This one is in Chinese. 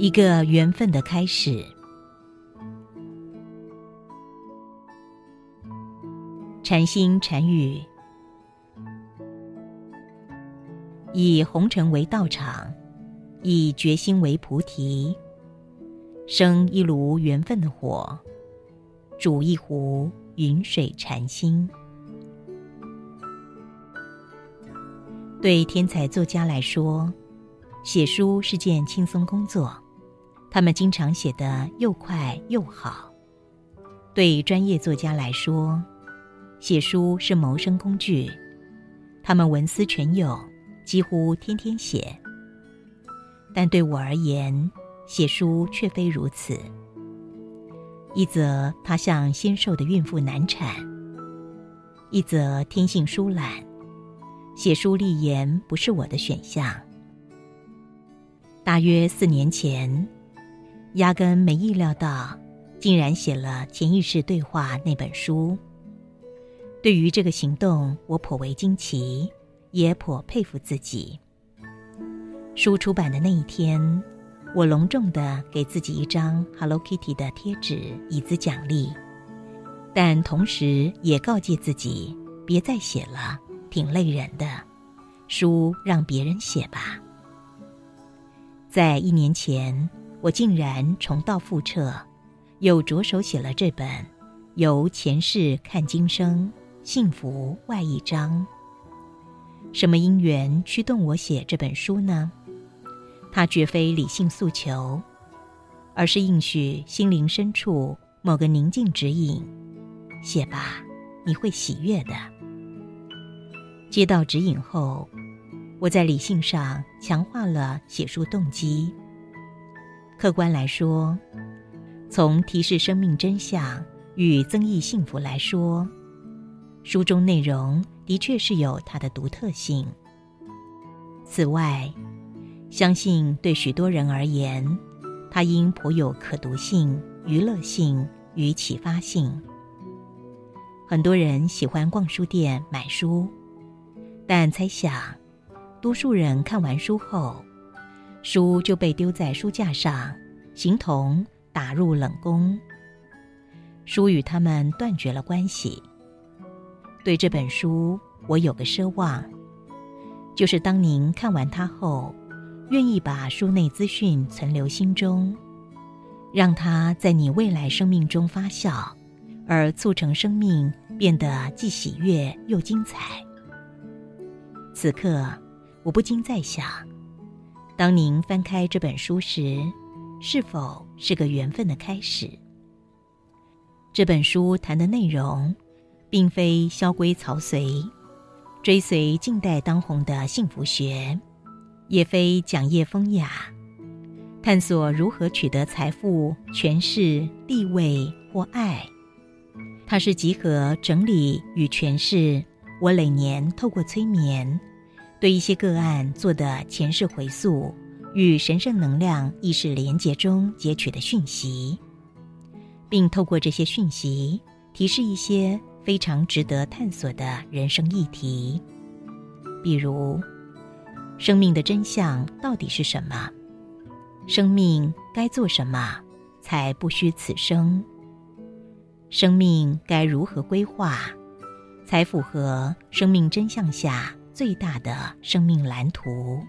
一个缘分的开始。禅心禅语，以红尘为道场，以决心为菩提，生一炉缘分的火，煮一壶云水禅心。对天才作家来说，写书是件轻松工作。他们经常写得又快又好。对专业作家来说，写书是谋生工具，他们文思泉涌，几乎天天写。但对我而言，写书却非如此。一则他像纤瘦的孕妇难产，一则天性疏懒，写书立言不是我的选项。大约四年前。压根没意料到，竟然写了《潜意识对话》那本书。对于这个行动，我颇为惊奇，也颇佩服自己。书出版的那一天，我隆重的给自己一张 Hello Kitty 的贴纸以资奖励，但同时也告诫自己别再写了，挺累人的，书让别人写吧。在一年前。我竟然重蹈覆辙，又着手写了这本《由前世看今生，幸福外一章》。什么因缘驱动我写这本书呢？它绝非理性诉求，而是应许心灵深处某个宁静指引。写吧，你会喜悦的。接到指引后，我在理性上强化了写书动机。客观来说，从提示生命真相与增益幸福来说，书中内容的确是有它的独特性。此外，相信对许多人而言，它应颇有可读性、娱乐性与启发性。很多人喜欢逛书店买书，但猜想，多数人看完书后。书就被丢在书架上，形同打入冷宫。书与他们断绝了关系。对这本书，我有个奢望，就是当您看完它后，愿意把书内资讯存留心中，让它在你未来生命中发酵，而促成生命变得既喜悦又精彩。此刻，我不禁在想。当您翻开这本书时，是否是个缘分的开始？这本书谈的内容，并非萧规曹随，追随近代当红的幸福学，也非讲业风雅，探索如何取得财富、权势、地位或爱。它是集合整理与诠释我累年透过催眠。对一些个案做的前世回溯，与神圣能量意识连结中截取的讯息，并透过这些讯息提示一些非常值得探索的人生议题，比如生命的真相到底是什么？生命该做什么才不虚此生？生命该如何规划才符合生命真相下？最大的生命蓝图。